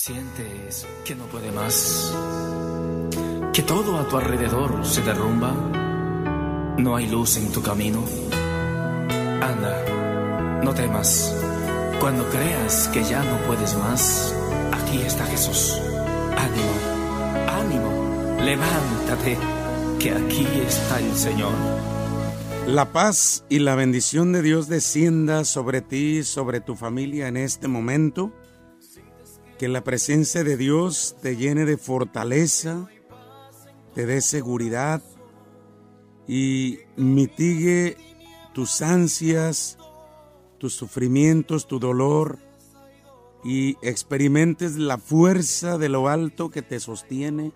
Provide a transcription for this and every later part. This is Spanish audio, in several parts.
Sientes que no puede más, que todo a tu alrededor se derrumba, no hay luz en tu camino. Anda, no temas, cuando creas que ya no puedes más, aquí está Jesús. Ánimo, ánimo, levántate, que aquí está el Señor. La paz y la bendición de Dios descienda sobre ti, sobre tu familia en este momento. Que la presencia de Dios te llene de fortaleza, te dé seguridad y mitigue tus ansias, tus sufrimientos, tu dolor y experimentes la fuerza de lo alto que te sostiene,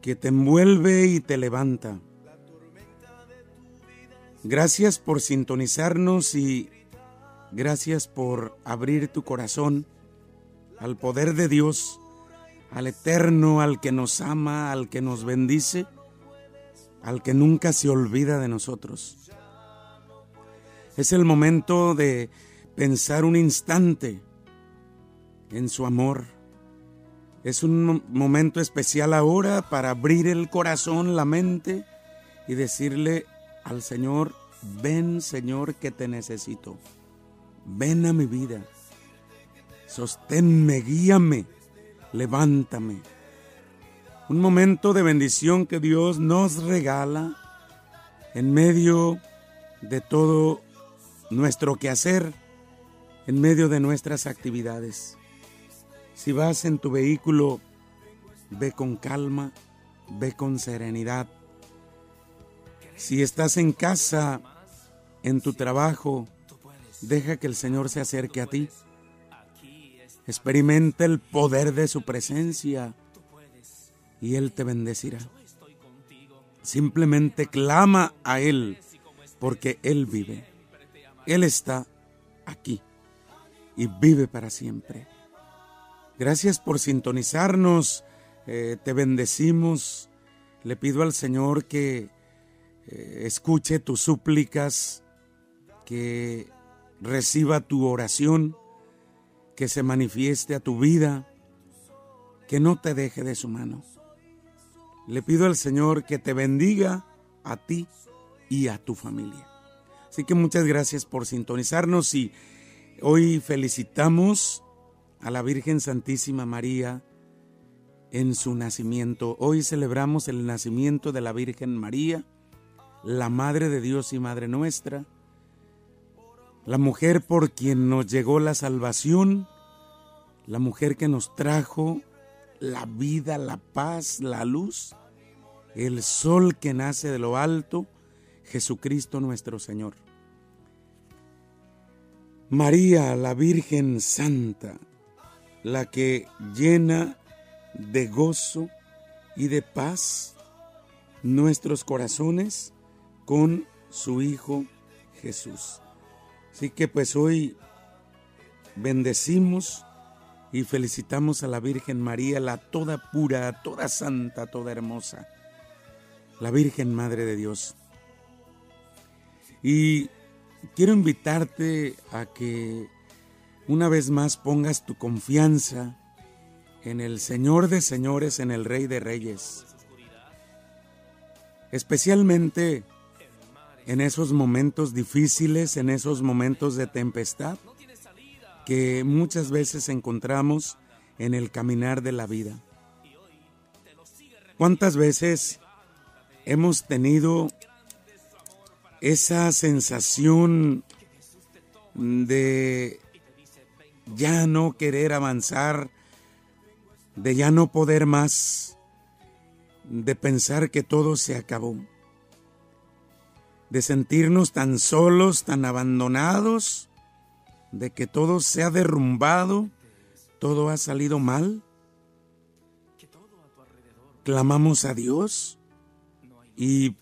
que te envuelve y te levanta. Gracias por sintonizarnos y gracias por abrir tu corazón al poder de Dios, al eterno, al que nos ama, al que nos bendice, al que nunca se olvida de nosotros. Es el momento de pensar un instante en su amor. Es un momento especial ahora para abrir el corazón, la mente y decirle al Señor, ven Señor que te necesito. Ven a mi vida sosténme, guíame, levántame. Un momento de bendición que Dios nos regala en medio de todo nuestro quehacer, en medio de nuestras actividades. Si vas en tu vehículo, ve con calma, ve con serenidad. Si estás en casa, en tu trabajo, deja que el Señor se acerque a ti. Experimenta el poder de su presencia y Él te bendecirá. Simplemente clama a Él porque Él vive. Él está aquí y vive para siempre. Gracias por sintonizarnos. Eh, te bendecimos. Le pido al Señor que eh, escuche tus súplicas, que reciba tu oración que se manifieste a tu vida, que no te deje de su mano. Le pido al Señor que te bendiga a ti y a tu familia. Así que muchas gracias por sintonizarnos y hoy felicitamos a la Virgen Santísima María en su nacimiento. Hoy celebramos el nacimiento de la Virgen María, la Madre de Dios y Madre nuestra la mujer por quien nos llegó la salvación, la mujer que nos trajo la vida, la paz, la luz, el sol que nace de lo alto, Jesucristo nuestro Señor. María, la Virgen Santa, la que llena de gozo y de paz nuestros corazones con su Hijo Jesús. Así que pues hoy bendecimos y felicitamos a la Virgen María, la toda pura, toda santa, toda hermosa, la Virgen Madre de Dios. Y quiero invitarte a que una vez más pongas tu confianza en el Señor de señores, en el Rey de Reyes. Especialmente en esos momentos difíciles, en esos momentos de tempestad que muchas veces encontramos en el caminar de la vida. ¿Cuántas veces hemos tenido esa sensación de ya no querer avanzar, de ya no poder más, de pensar que todo se acabó? De sentirnos tan solos, tan abandonados, de que todo se ha derrumbado, todo ha salido mal. Clamamos a Dios y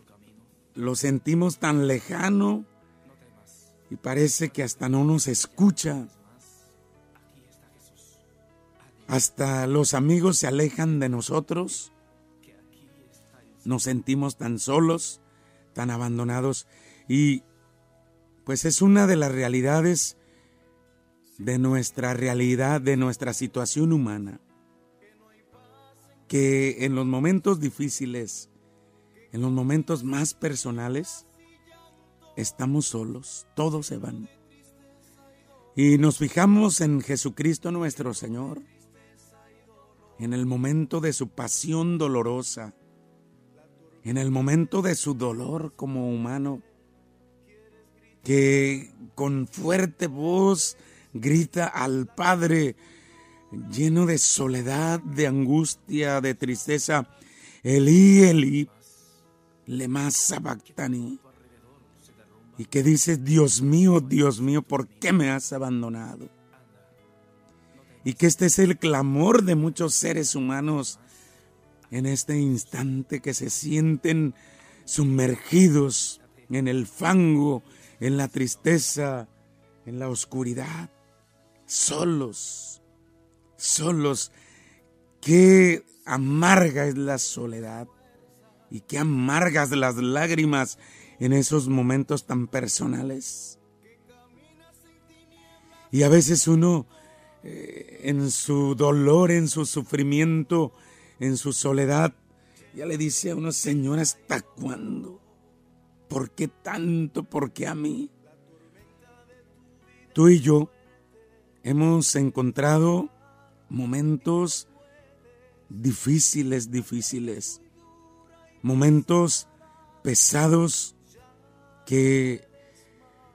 lo sentimos tan lejano y parece que hasta no nos escucha. Hasta los amigos se alejan de nosotros. Nos sentimos tan solos tan abandonados y pues es una de las realidades de nuestra realidad, de nuestra situación humana, que en los momentos difíciles, en los momentos más personales, estamos solos, todos se van. Y nos fijamos en Jesucristo nuestro Señor, en el momento de su pasión dolorosa, en el momento de su dolor como humano, que con fuerte voz grita al Padre, lleno de soledad, de angustia, de tristeza, Elí, Elí, lema sabactani. Y que dice, Dios mío, Dios mío, ¿por qué me has abandonado? Y que este es el clamor de muchos seres humanos en este instante que se sienten sumergidos en el fango, en la tristeza, en la oscuridad solos, solos. Qué amarga es la soledad y qué amargas las lágrimas en esos momentos tan personales. Y a veces uno eh, en su dolor, en su sufrimiento, en su soledad, ya le dice a uno, Señor, ¿hasta cuándo? ¿Por qué tanto? ¿Por qué a mí? Tú y yo hemos encontrado momentos difíciles, difíciles, momentos pesados que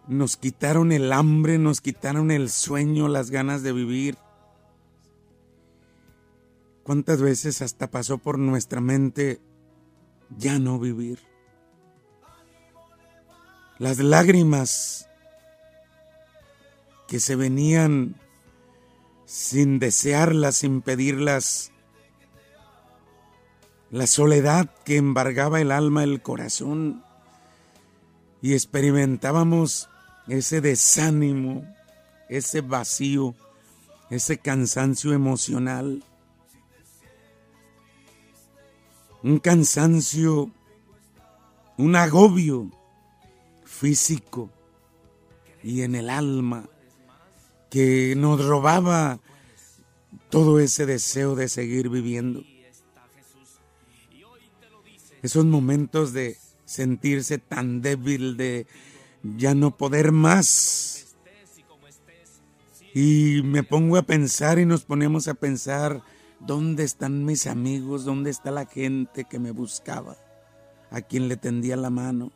nos quitaron el hambre, nos quitaron el sueño, las ganas de vivir. ¿Cuántas veces hasta pasó por nuestra mente ya no vivir? Las lágrimas que se venían sin desearlas, sin pedirlas, la soledad que embargaba el alma, el corazón, y experimentábamos ese desánimo, ese vacío, ese cansancio emocional, un cansancio, un agobio físico y en el alma que nos robaba todo ese deseo de seguir viviendo. Esos momentos de sentirse tan débil, de ya no poder más. Y me pongo a pensar y nos ponemos a pensar, ¿dónde están mis amigos? ¿Dónde está la gente que me buscaba? A quien le tendía la mano.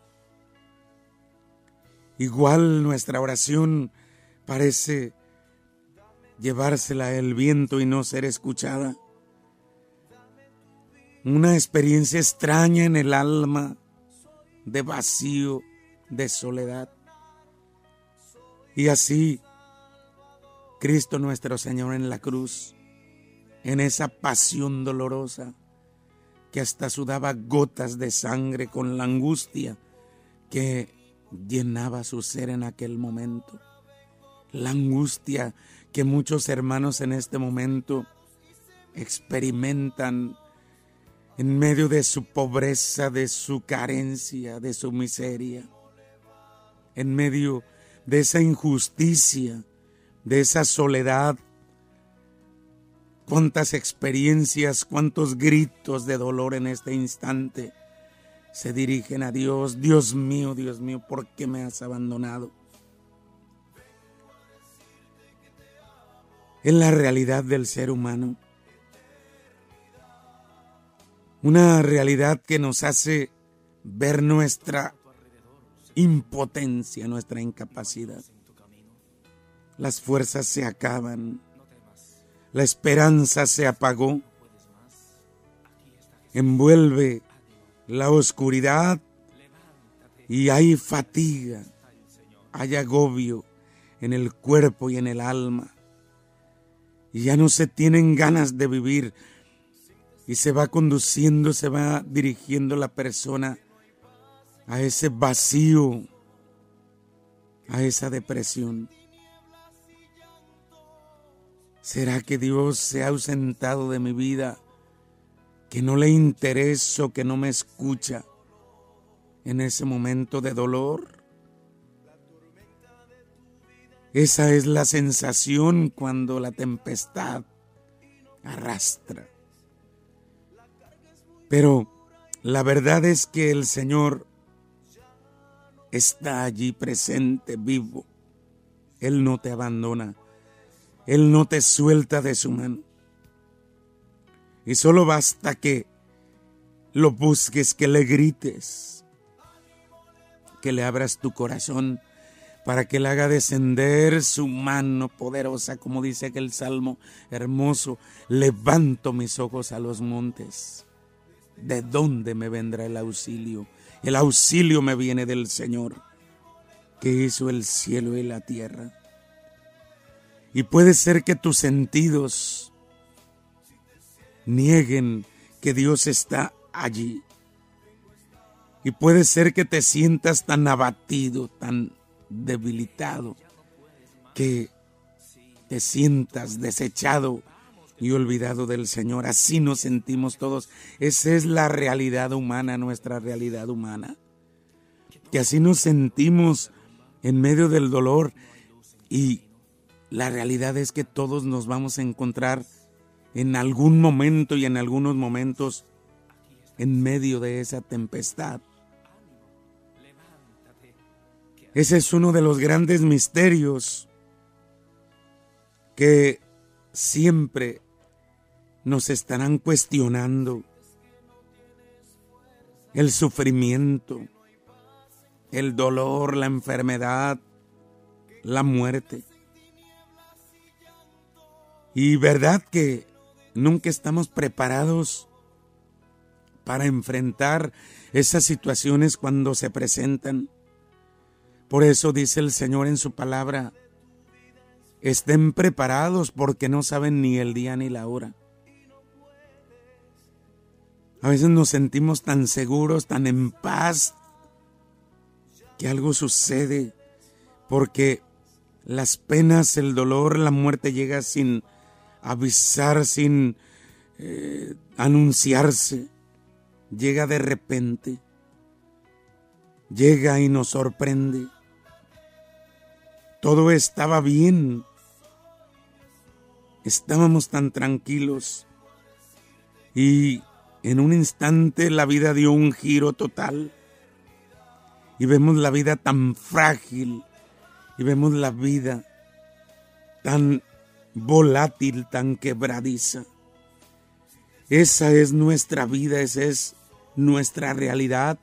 Igual nuestra oración parece llevársela el viento y no ser escuchada. Una experiencia extraña en el alma de vacío, de soledad. Y así, Cristo nuestro Señor en la cruz, en esa pasión dolorosa, que hasta sudaba gotas de sangre con la angustia que llenaba su ser en aquel momento. La angustia que muchos hermanos en este momento experimentan en medio de su pobreza, de su carencia, de su miseria, en medio de esa injusticia, de esa soledad. Cuántas experiencias, cuántos gritos de dolor en este instante se dirigen a Dios. Dios mío, Dios mío, ¿por qué me has abandonado? en la realidad del ser humano. Una realidad que nos hace ver nuestra impotencia, nuestra incapacidad. Las fuerzas se acaban, la esperanza se apagó, envuelve la oscuridad y hay fatiga, hay agobio en el cuerpo y en el alma. Y ya no se tienen ganas de vivir. Y se va conduciendo, se va dirigiendo la persona a ese vacío, a esa depresión. ¿Será que Dios se ha ausentado de mi vida, que no le intereso, que no me escucha en ese momento de dolor? Esa es la sensación cuando la tempestad arrastra. Pero la verdad es que el Señor está allí presente, vivo. Él no te abandona. Él no te suelta de su mano. Y solo basta que lo busques, que le grites, que le abras tu corazón para que le haga descender su mano poderosa, como dice aquel salmo hermoso, levanto mis ojos a los montes. ¿De dónde me vendrá el auxilio? El auxilio me viene del Señor, que hizo el cielo y la tierra. Y puede ser que tus sentidos nieguen que Dios está allí. Y puede ser que te sientas tan abatido, tan debilitado, que te sientas desechado y olvidado del Señor. Así nos sentimos todos. Esa es la realidad humana, nuestra realidad humana. Que así nos sentimos en medio del dolor y la realidad es que todos nos vamos a encontrar en algún momento y en algunos momentos en medio de esa tempestad. Ese es uno de los grandes misterios que siempre nos estarán cuestionando. El sufrimiento, el dolor, la enfermedad, la muerte. Y verdad que nunca estamos preparados para enfrentar esas situaciones cuando se presentan. Por eso dice el Señor en su palabra, estén preparados porque no saben ni el día ni la hora. A veces nos sentimos tan seguros, tan en paz, que algo sucede porque las penas, el dolor, la muerte llega sin avisar, sin eh, anunciarse. Llega de repente, llega y nos sorprende. Todo estaba bien, estábamos tan tranquilos. Y en un instante la vida dio un giro total. Y vemos la vida tan frágil. Y vemos la vida tan volátil, tan quebradiza. Esa es nuestra vida, esa es nuestra realidad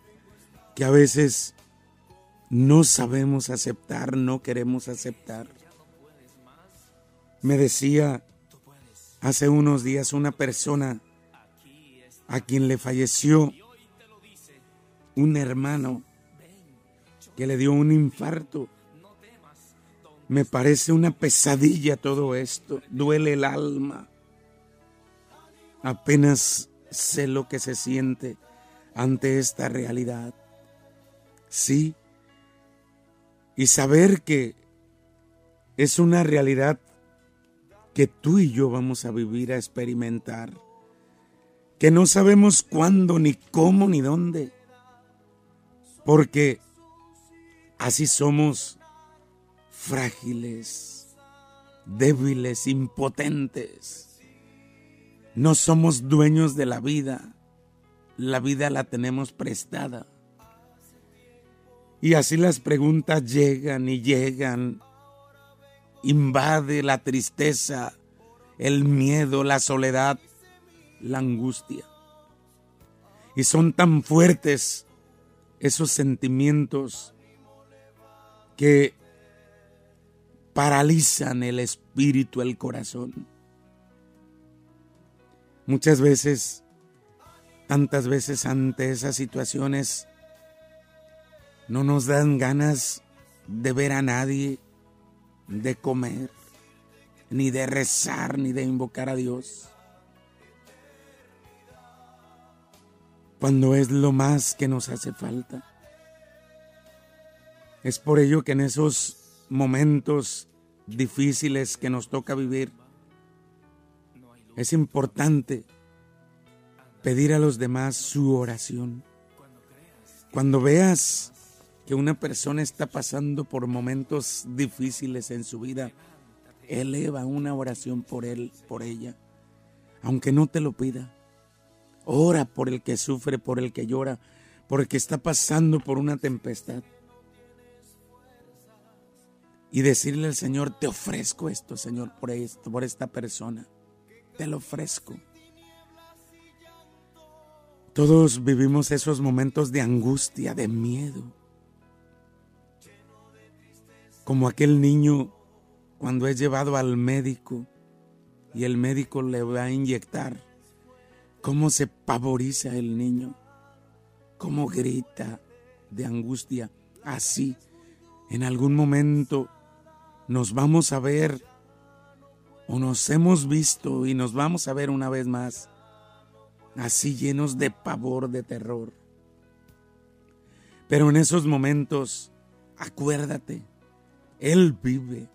que a veces no sabemos aceptar, no queremos aceptar. Me decía hace unos días una persona a quien le falleció un hermano que le dio un infarto. Me parece una pesadilla todo esto, duele el alma. Apenas sé lo que se siente ante esta realidad. Sí. Y saber que es una realidad que tú y yo vamos a vivir, a experimentar. Que no sabemos cuándo, ni cómo, ni dónde. Porque así somos frágiles, débiles, impotentes. No somos dueños de la vida la vida la tenemos prestada. Y así las preguntas llegan y llegan. Invade la tristeza, el miedo, la soledad, la angustia. Y son tan fuertes esos sentimientos que paralizan el espíritu, el corazón. Muchas veces Tantas veces ante esas situaciones no nos dan ganas de ver a nadie, de comer, ni de rezar, ni de invocar a Dios. Cuando es lo más que nos hace falta. Es por ello que en esos momentos difíciles que nos toca vivir, es importante pedir a los demás su oración. Cuando veas que una persona está pasando por momentos difíciles en su vida, eleva una oración por él, por ella, aunque no te lo pida. Ora por el que sufre, por el que llora, por el que está pasando por una tempestad. Y decirle al Señor, te ofrezco esto, Señor, por esto, por esta persona. Te lo ofrezco. Todos vivimos esos momentos de angustia, de miedo. Como aquel niño cuando es llevado al médico y el médico le va a inyectar. Cómo se pavoriza el niño. Cómo grita de angustia. Así, en algún momento nos vamos a ver o nos hemos visto y nos vamos a ver una vez más así llenos de pavor, de terror. Pero en esos momentos, acuérdate, Él vive.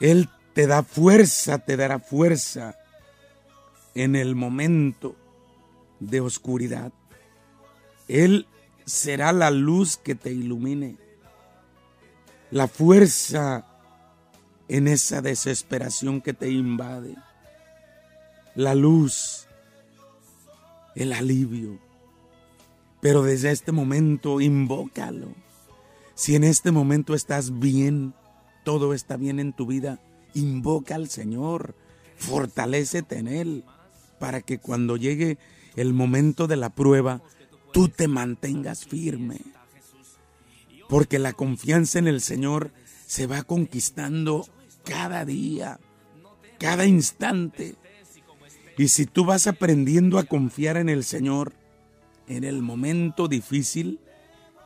Él te da fuerza, te dará fuerza en el momento de oscuridad. Él será la luz que te ilumine. La fuerza en esa desesperación que te invade. La luz el alivio. Pero desde este momento invócalo. Si en este momento estás bien, todo está bien en tu vida, invoca al Señor, fortalécete en Él, para que cuando llegue el momento de la prueba, tú te mantengas firme. Porque la confianza en el Señor se va conquistando cada día, cada instante. Y si tú vas aprendiendo a confiar en el Señor en el momento difícil,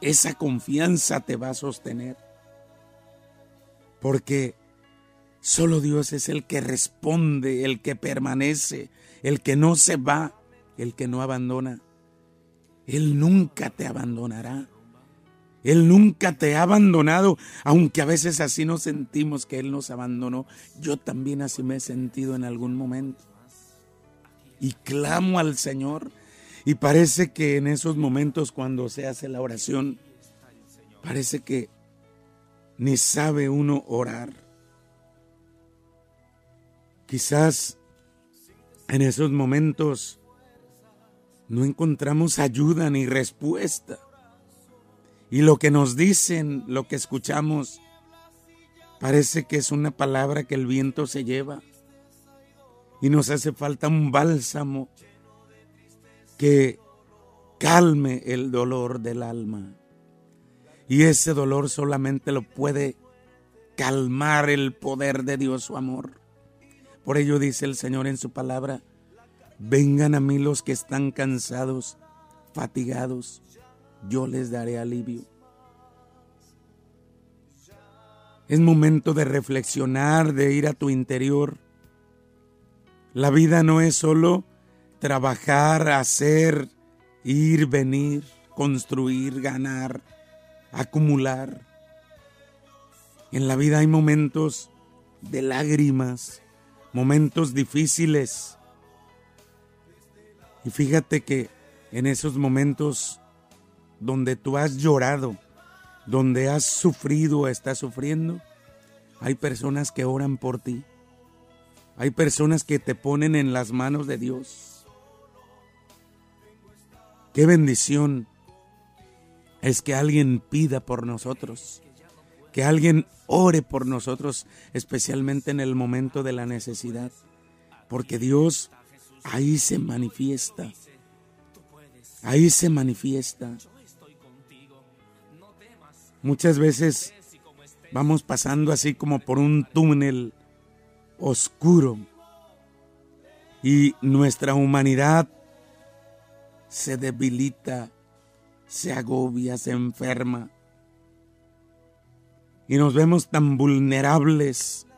esa confianza te va a sostener. Porque solo Dios es el que responde, el que permanece, el que no se va, el que no abandona. Él nunca te abandonará. Él nunca te ha abandonado, aunque a veces así nos sentimos que Él nos abandonó. Yo también así me he sentido en algún momento y clamo al Señor. Y parece que en esos momentos cuando se hace la oración, parece que ni sabe uno orar. Quizás en esos momentos no encontramos ayuda ni respuesta. Y lo que nos dicen, lo que escuchamos, parece que es una palabra que el viento se lleva y nos hace falta un bálsamo que calme el dolor del alma. Y ese dolor solamente lo puede calmar el poder de Dios, su amor. Por ello dice el Señor en su palabra, vengan a mí los que están cansados, fatigados, yo les daré alivio. Es momento de reflexionar, de ir a tu interior la vida no es solo trabajar, hacer, ir, venir, construir, ganar, acumular. En la vida hay momentos de lágrimas, momentos difíciles. Y fíjate que en esos momentos donde tú has llorado, donde has sufrido, estás sufriendo, hay personas que oran por ti hay personas que te ponen en las manos de Dios. Qué bendición es que alguien pida por nosotros, que alguien ore por nosotros, especialmente en el momento de la necesidad, porque Dios ahí se manifiesta, ahí se manifiesta. Muchas veces vamos pasando así como por un túnel oscuro y nuestra humanidad se debilita, se agobia, se enferma. Y nos vemos tan vulnerables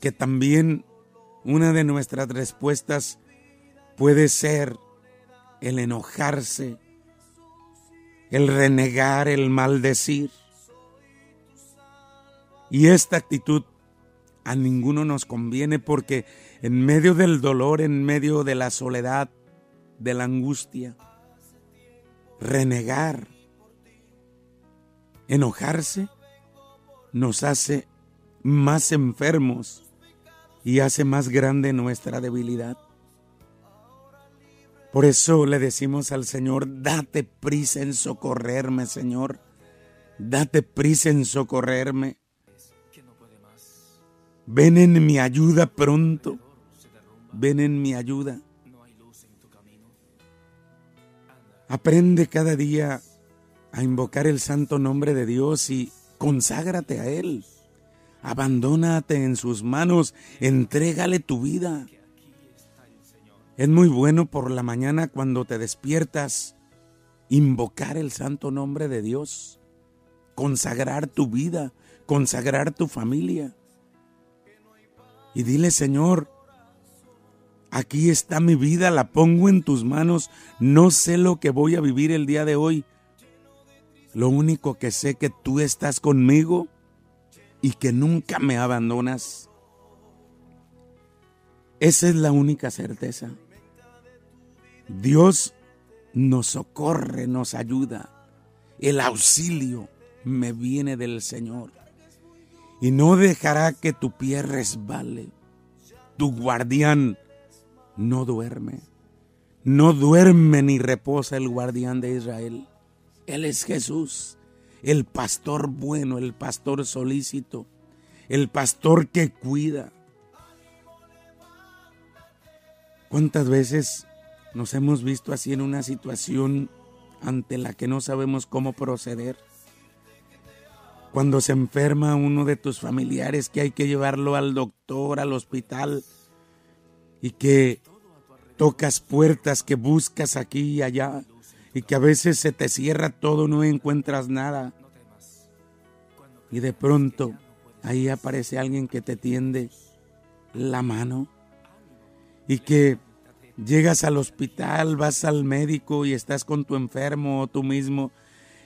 que también una de nuestras respuestas puede ser el enojarse, el renegar, el maldecir. Y esta actitud a ninguno nos conviene porque en medio del dolor, en medio de la soledad, de la angustia, renegar enojarse nos hace más enfermos y hace más grande nuestra debilidad. Por eso le decimos al Señor, date prisa en socorrerme, Señor. Date prisa en socorrerme. Ven en mi ayuda pronto. Ven en mi ayuda. Aprende cada día a invocar el santo nombre de Dios y conságrate a Él. Abandónate en sus manos, entrégale tu vida. Es muy bueno por la mañana cuando te despiertas invocar el santo nombre de Dios, consagrar tu vida, consagrar tu familia. Y dile, Señor, aquí está mi vida, la pongo en tus manos, no sé lo que voy a vivir el día de hoy. Lo único que sé que tú estás conmigo y que nunca me abandonas. Esa es la única certeza. Dios nos socorre, nos ayuda. El auxilio me viene del Señor. Y no dejará que tu pie resbale. Tu guardián no duerme. No duerme ni reposa el guardián de Israel. Él es Jesús el pastor bueno, el pastor solícito, el pastor que cuida. ¿Cuántas veces nos hemos visto así en una situación ante la que no sabemos cómo proceder? Cuando se enferma uno de tus familiares que hay que llevarlo al doctor, al hospital, y que tocas puertas, que buscas aquí y allá, y que a veces se te cierra todo, no encuentras nada. Y de pronto ahí aparece alguien que te tiende la mano y que llegas al hospital, vas al médico y estás con tu enfermo o tú mismo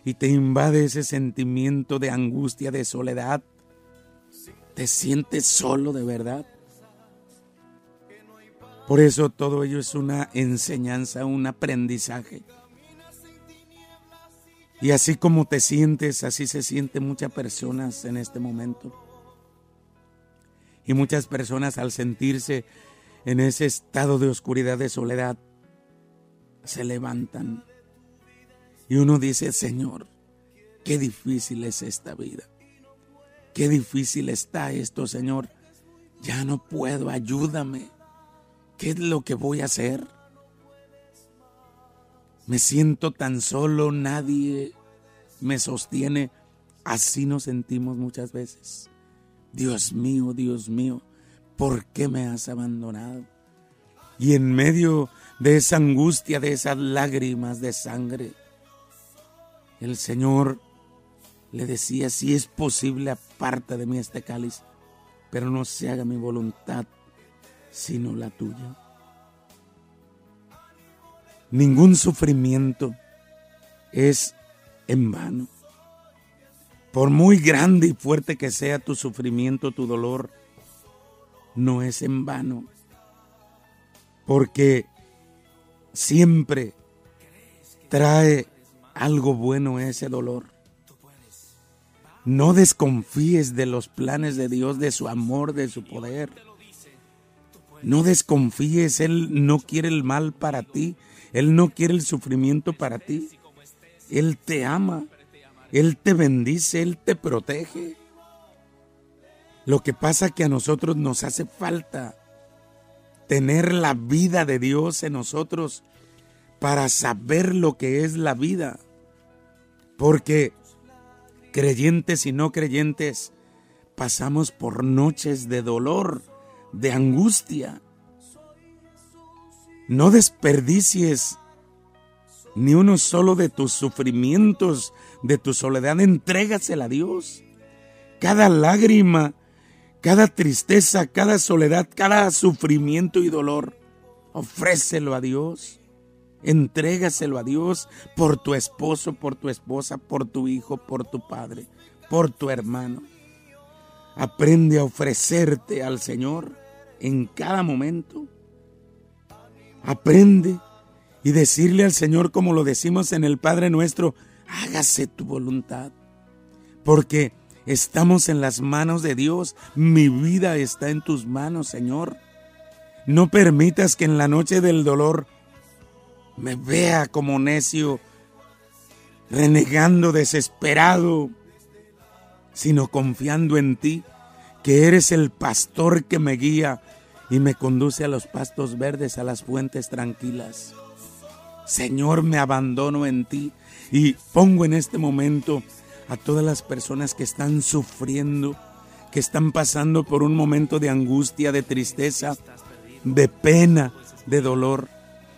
y te invade ese sentimiento de angustia, de soledad. Te sientes solo de verdad. Por eso todo ello es una enseñanza, un aprendizaje. Y así como te sientes, así se sienten muchas personas en este momento. Y muchas personas al sentirse en ese estado de oscuridad, de soledad, se levantan. Y uno dice, Señor, qué difícil es esta vida. Qué difícil está esto, Señor. Ya no puedo, ayúdame. ¿Qué es lo que voy a hacer? Me siento tan solo, nadie me sostiene. Así nos sentimos muchas veces. Dios mío, Dios mío, ¿por qué me has abandonado? Y en medio de esa angustia, de esas lágrimas de sangre, el Señor le decía, si es posible, aparta de mí este cáliz, pero no se haga mi voluntad, sino la tuya. Ningún sufrimiento es en vano. Por muy grande y fuerte que sea tu sufrimiento, tu dolor, no es en vano. Porque siempre trae algo bueno ese dolor. No desconfíes de los planes de Dios, de su amor, de su poder. No desconfíes, Él no quiere el mal para ti, él no quiere el sufrimiento para ti. Él te ama, Él te bendice, Él te protege. Lo que pasa que a nosotros nos hace falta tener la vida de Dios en nosotros para saber lo que es la vida. Porque creyentes y no creyentes pasamos por noches de dolor, de angustia, no desperdicies ni uno solo de tus sufrimientos, de tu soledad, entrégasela a Dios. Cada lágrima, cada tristeza, cada soledad, cada sufrimiento y dolor, ofrécelo a Dios. Entrégaselo a Dios por tu esposo, por tu esposa, por tu hijo, por tu padre, por tu hermano. Aprende a ofrecerte al Señor en cada momento Aprende y decirle al Señor como lo decimos en el Padre nuestro, hágase tu voluntad. porque estamos en las manos de Dios. Mi vida está en tus manos, Señor. No permitas que en la noche del dolor me vea como necio, renegando, desesperado, sino confiando en ti, que eres el pastor que me guía y me conduce a los pastos verdes, a las fuentes tranquilas. Señor, me abandono en ti y pongo en este momento a todas las personas que están sufriendo, que están pasando por un momento de angustia, de tristeza, de pena, de dolor.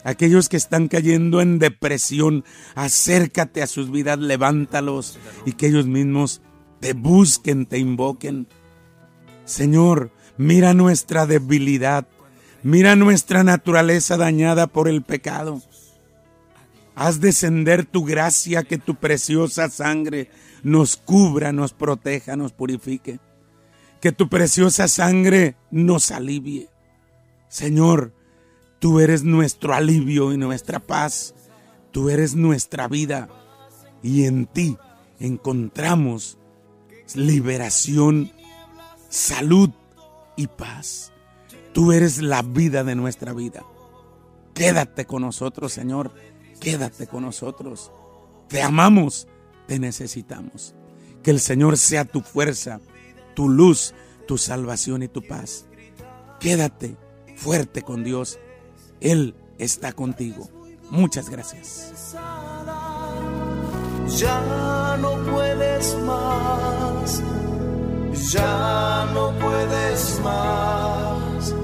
Aquellos que están cayendo en depresión, acércate a sus vidas, levántalos y que ellos mismos te busquen, te invoquen. Señor, mira nuestra debilidad, mira nuestra naturaleza dañada por el pecado. Haz descender tu gracia, que tu preciosa sangre nos cubra, nos proteja, nos purifique. Que tu preciosa sangre nos alivie. Señor, tú eres nuestro alivio y nuestra paz. Tú eres nuestra vida. Y en ti encontramos liberación, salud y paz. Tú eres la vida de nuestra vida. Quédate con nosotros, Señor quédate con nosotros. Te amamos, te necesitamos. Que el Señor sea tu fuerza, tu luz, tu salvación y tu paz. Quédate fuerte con Dios. Él está contigo. Muchas gracias. Ya no puedes más, ya no puedes más